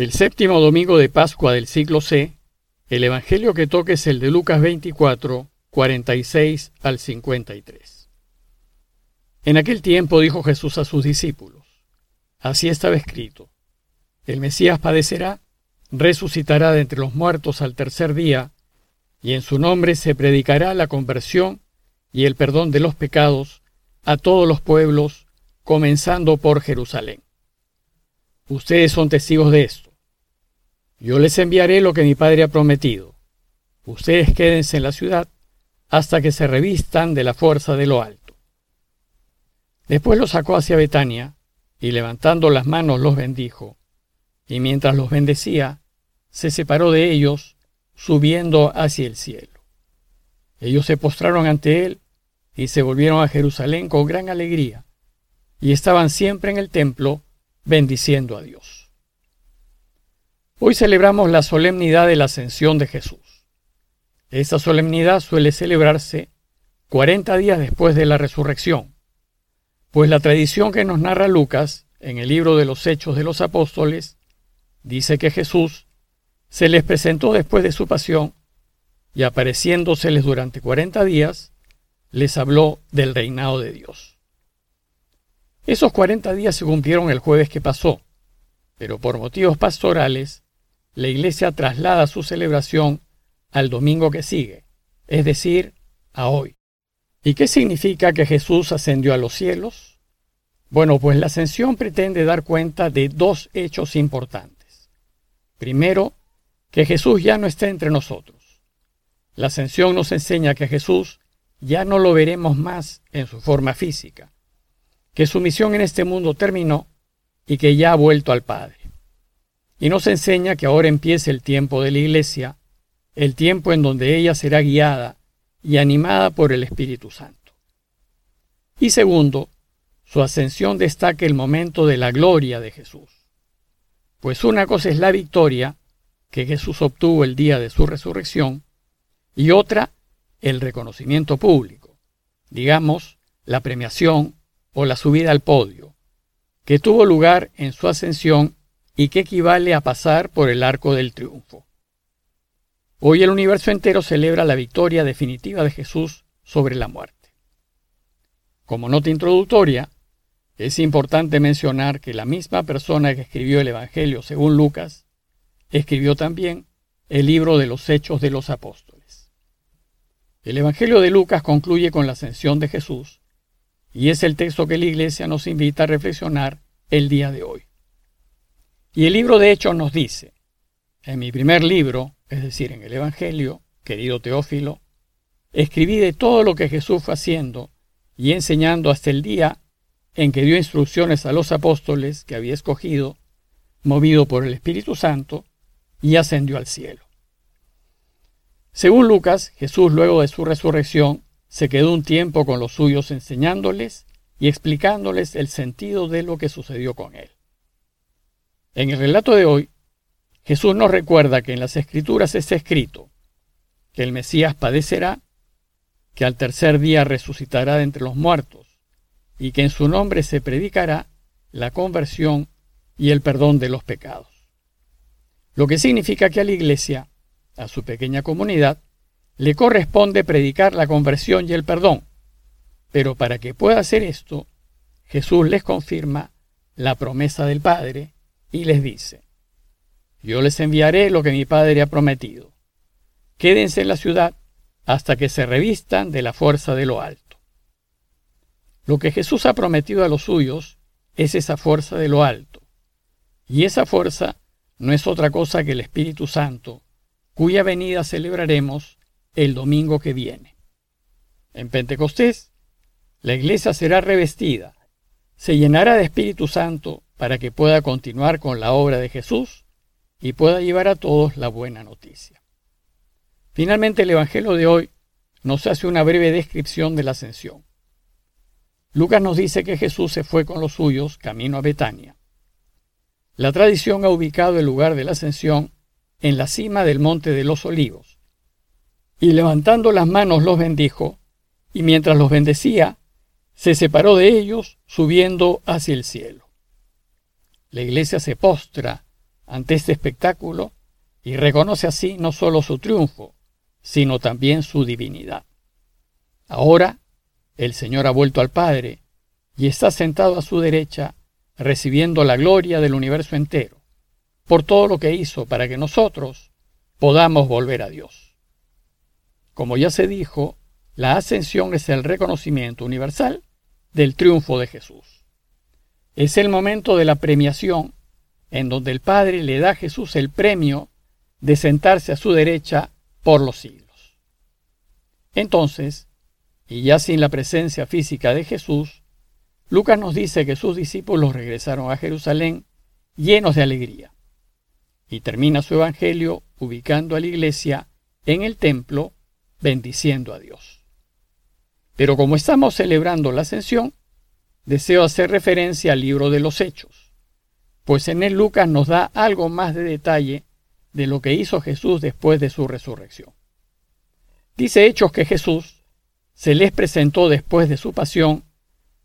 El séptimo domingo de Pascua del siglo C, el Evangelio que toca es el de Lucas 24, 46 al 53. En aquel tiempo dijo Jesús a sus discípulos, así estaba escrito, el Mesías padecerá, resucitará de entre los muertos al tercer día, y en su nombre se predicará la conversión y el perdón de los pecados a todos los pueblos, comenzando por Jerusalén. Ustedes son testigos de esto. Yo les enviaré lo que mi Padre ha prometido. Ustedes quédense en la ciudad hasta que se revistan de la fuerza de lo alto. Después los sacó hacia Betania, y levantando las manos los bendijo, y mientras los bendecía, se separó de ellos, subiendo hacia el cielo. Ellos se postraron ante él, y se volvieron a Jerusalén con gran alegría, y estaban siempre en el templo, bendiciendo a Dios. Hoy celebramos la solemnidad de la ascensión de Jesús. Esta solemnidad suele celebrarse 40 días después de la resurrección, pues la tradición que nos narra Lucas en el libro de los Hechos de los Apóstoles dice que Jesús se les presentó después de su pasión y apareciéndoseles durante 40 días, les habló del reinado de Dios. Esos 40 días se cumplieron el jueves que pasó, pero por motivos pastorales la iglesia traslada su celebración al domingo que sigue, es decir, a hoy. ¿Y qué significa que Jesús ascendió a los cielos? Bueno, pues la ascensión pretende dar cuenta de dos hechos importantes. Primero, que Jesús ya no está entre nosotros. La ascensión nos enseña que Jesús ya no lo veremos más en su forma física, que su misión en este mundo terminó y que ya ha vuelto al Padre. Y nos enseña que ahora empieza el tiempo de la Iglesia, el tiempo en donde ella será guiada y animada por el Espíritu Santo. Y segundo, su ascensión destaca el momento de la gloria de Jesús. Pues una cosa es la victoria que Jesús obtuvo el día de su resurrección y otra el reconocimiento público, digamos, la premiación o la subida al podio, que tuvo lugar en su ascensión y que equivale a pasar por el arco del triunfo. Hoy el universo entero celebra la victoria definitiva de Jesús sobre la muerte. Como nota introductoria, es importante mencionar que la misma persona que escribió el Evangelio según Lucas, escribió también el libro de los Hechos de los Apóstoles. El Evangelio de Lucas concluye con la ascensión de Jesús, y es el texto que la Iglesia nos invita a reflexionar el día de hoy. Y el libro de Hechos nos dice, en mi primer libro, es decir, en el Evangelio, querido Teófilo, escribí de todo lo que Jesús fue haciendo y enseñando hasta el día en que dio instrucciones a los apóstoles que había escogido, movido por el Espíritu Santo, y ascendió al cielo. Según Lucas, Jesús luego de su resurrección se quedó un tiempo con los suyos enseñándoles y explicándoles el sentido de lo que sucedió con él. En el relato de hoy, Jesús nos recuerda que en las Escrituras está escrito que el Mesías padecerá, que al tercer día resucitará de entre los muertos, y que en su nombre se predicará la conversión y el perdón de los pecados. Lo que significa que a la Iglesia, a su pequeña comunidad, le corresponde predicar la conversión y el perdón. Pero para que pueda hacer esto, Jesús les confirma la promesa del Padre y les dice, yo les enviaré lo que mi Padre ha prometido. Quédense en la ciudad hasta que se revistan de la fuerza de lo alto. Lo que Jesús ha prometido a los suyos es esa fuerza de lo alto. Y esa fuerza no es otra cosa que el Espíritu Santo, cuya venida celebraremos el domingo que viene. En Pentecostés, la iglesia será revestida, se llenará de Espíritu Santo para que pueda continuar con la obra de Jesús y pueda llevar a todos la buena noticia. Finalmente, el Evangelio de hoy nos hace una breve descripción de la ascensión. Lucas nos dice que Jesús se fue con los suyos camino a Betania. La tradición ha ubicado el lugar de la ascensión en la cima del monte de los olivos. Y levantando las manos los bendijo, y mientras los bendecía, se separó de ellos subiendo hacia el cielo. La iglesia se postra ante este espectáculo y reconoce así no solo su triunfo, sino también su divinidad. Ahora el Señor ha vuelto al Padre y está sentado a su derecha, recibiendo la gloria del universo entero, por todo lo que hizo para que nosotros podamos volver a Dios. Como ya se dijo, la ascensión es el reconocimiento universal del triunfo de Jesús. Es el momento de la premiación en donde el Padre le da a Jesús el premio de sentarse a su derecha por los siglos. Entonces, y ya sin la presencia física de Jesús, Lucas nos dice que sus discípulos regresaron a Jerusalén llenos de alegría. Y termina su evangelio ubicando a la iglesia en el templo, bendiciendo a Dios. Pero como estamos celebrando la ascensión, deseo hacer referencia al libro de los Hechos, pues en él Lucas nos da algo más de detalle de lo que hizo Jesús después de su resurrección. Dice Hechos que Jesús se les presentó después de su pasión,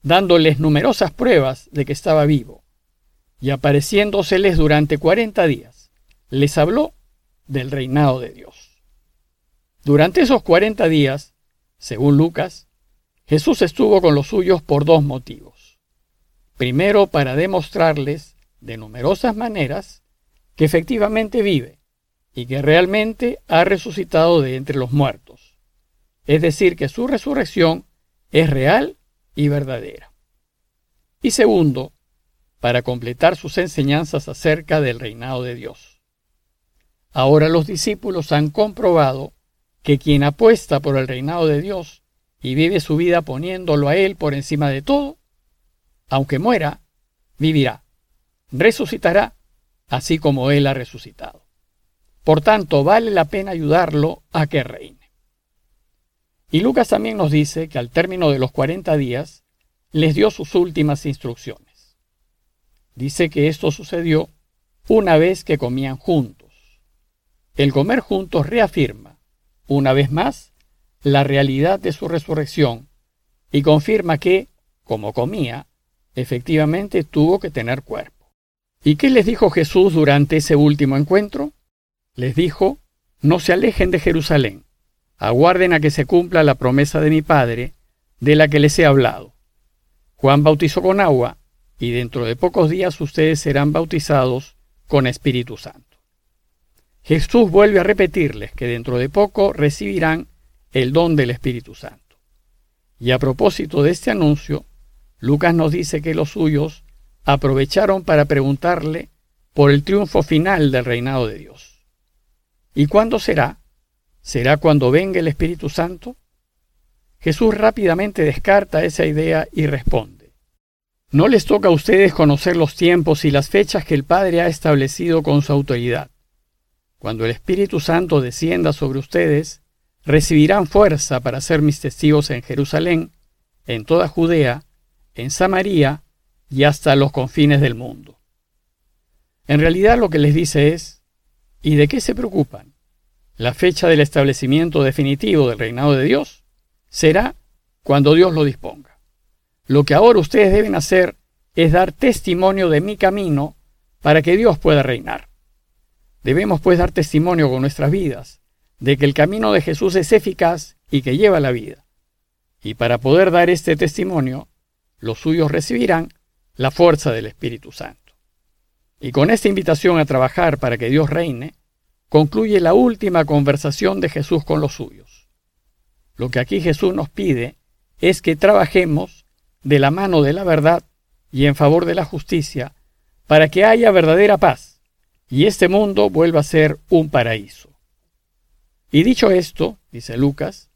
dándoles numerosas pruebas de que estaba vivo, y apareciéndoseles durante cuarenta días, les habló del reinado de Dios. Durante esos cuarenta días, según Lucas, Jesús estuvo con los suyos por dos motivos. Primero, para demostrarles, de numerosas maneras, que efectivamente vive y que realmente ha resucitado de entre los muertos. Es decir, que su resurrección es real y verdadera. Y segundo, para completar sus enseñanzas acerca del reinado de Dios. Ahora los discípulos han comprobado que quien apuesta por el reinado de Dios y vive su vida poniéndolo a Él por encima de todo, aunque muera, vivirá, resucitará así como Él ha resucitado. Por tanto, vale la pena ayudarlo a que reine. Y Lucas también nos dice que al término de los 40 días les dio sus últimas instrucciones. Dice que esto sucedió una vez que comían juntos. El comer juntos reafirma, una vez más, la realidad de su resurrección y confirma que, como comía, efectivamente tuvo que tener cuerpo. ¿Y qué les dijo Jesús durante ese último encuentro? Les dijo, no se alejen de Jerusalén, aguarden a que se cumpla la promesa de mi Padre, de la que les he hablado. Juan bautizó con agua, y dentro de pocos días ustedes serán bautizados con Espíritu Santo. Jesús vuelve a repetirles que dentro de poco recibirán el don del Espíritu Santo. Y a propósito de este anuncio, Lucas nos dice que los suyos aprovecharon para preguntarle por el triunfo final del reinado de Dios. ¿Y cuándo será? ¿Será cuando venga el Espíritu Santo? Jesús rápidamente descarta esa idea y responde, No les toca a ustedes conocer los tiempos y las fechas que el Padre ha establecido con su autoridad. Cuando el Espíritu Santo descienda sobre ustedes, recibirán fuerza para ser mis testigos en Jerusalén, en toda Judea, en Samaria y hasta los confines del mundo. En realidad lo que les dice es, ¿y de qué se preocupan? La fecha del establecimiento definitivo del reinado de Dios será cuando Dios lo disponga. Lo que ahora ustedes deben hacer es dar testimonio de mi camino para que Dios pueda reinar. Debemos pues dar testimonio con nuestras vidas de que el camino de Jesús es eficaz y que lleva la vida. Y para poder dar este testimonio, los suyos recibirán la fuerza del Espíritu Santo. Y con esta invitación a trabajar para que Dios reine, concluye la última conversación de Jesús con los suyos. Lo que aquí Jesús nos pide es que trabajemos de la mano de la verdad y en favor de la justicia para que haya verdadera paz y este mundo vuelva a ser un paraíso. Y dicho esto, dice Lucas,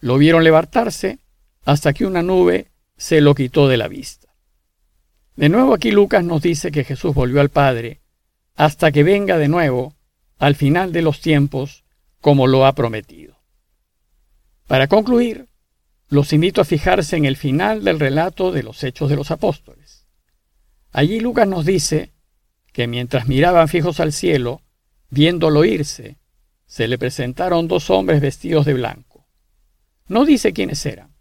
lo vieron levantarse hasta que una nube se lo quitó de la vista. De nuevo aquí Lucas nos dice que Jesús volvió al Padre hasta que venga de nuevo al final de los tiempos como lo ha prometido. Para concluir, los invito a fijarse en el final del relato de los Hechos de los Apóstoles. Allí Lucas nos dice que mientras miraban fijos al cielo, viéndolo irse, se le presentaron dos hombres vestidos de blanco. No dice quiénes eran,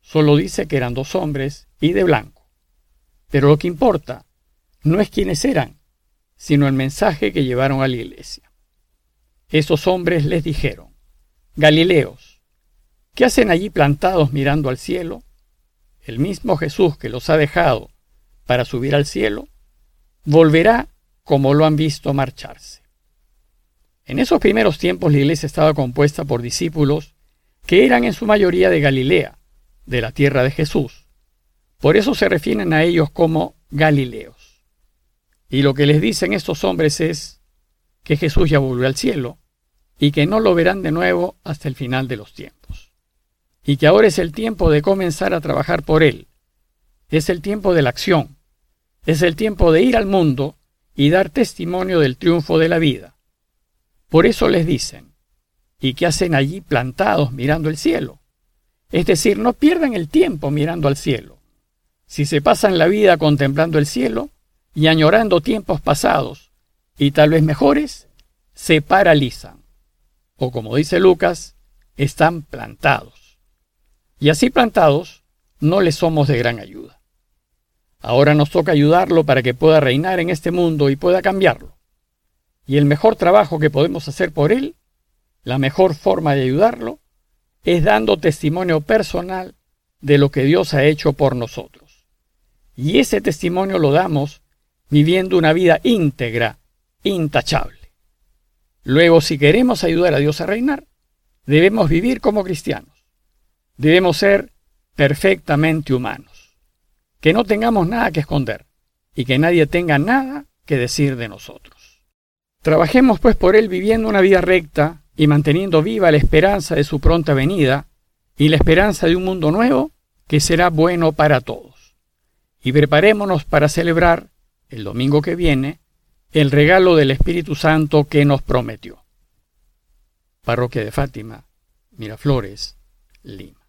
solo dice que eran dos hombres y de blanco. Pero lo que importa no es quiénes eran, sino el mensaje que llevaron a la iglesia. Esos hombres les dijeron, Galileos, ¿qué hacen allí plantados mirando al cielo? El mismo Jesús que los ha dejado para subir al cielo, volverá como lo han visto marcharse. En esos primeros tiempos la iglesia estaba compuesta por discípulos que eran en su mayoría de Galilea, de la tierra de Jesús. Por eso se refieren a ellos como Galileos. Y lo que les dicen estos hombres es que Jesús ya volvió al cielo y que no lo verán de nuevo hasta el final de los tiempos. Y que ahora es el tiempo de comenzar a trabajar por Él. Es el tiempo de la acción. Es el tiempo de ir al mundo y dar testimonio del triunfo de la vida. Por eso les dicen, ¿y qué hacen allí plantados mirando el cielo? Es decir, no pierdan el tiempo mirando al cielo. Si se pasan la vida contemplando el cielo y añorando tiempos pasados y tal vez mejores, se paralizan. O como dice Lucas, están plantados. Y así plantados, no les somos de gran ayuda. Ahora nos toca ayudarlo para que pueda reinar en este mundo y pueda cambiarlo. Y el mejor trabajo que podemos hacer por él, la mejor forma de ayudarlo, es dando testimonio personal de lo que Dios ha hecho por nosotros. Y ese testimonio lo damos viviendo una vida íntegra, intachable. Luego, si queremos ayudar a Dios a reinar, debemos vivir como cristianos. Debemos ser perfectamente humanos. Que no tengamos nada que esconder y que nadie tenga nada que decir de nosotros. Trabajemos pues por Él viviendo una vida recta, y manteniendo viva la esperanza de su pronta venida y la esperanza de un mundo nuevo que será bueno para todos. Y preparémonos para celebrar, el domingo que viene, el regalo del Espíritu Santo que nos prometió. Parroquia de Fátima, Miraflores, Lima.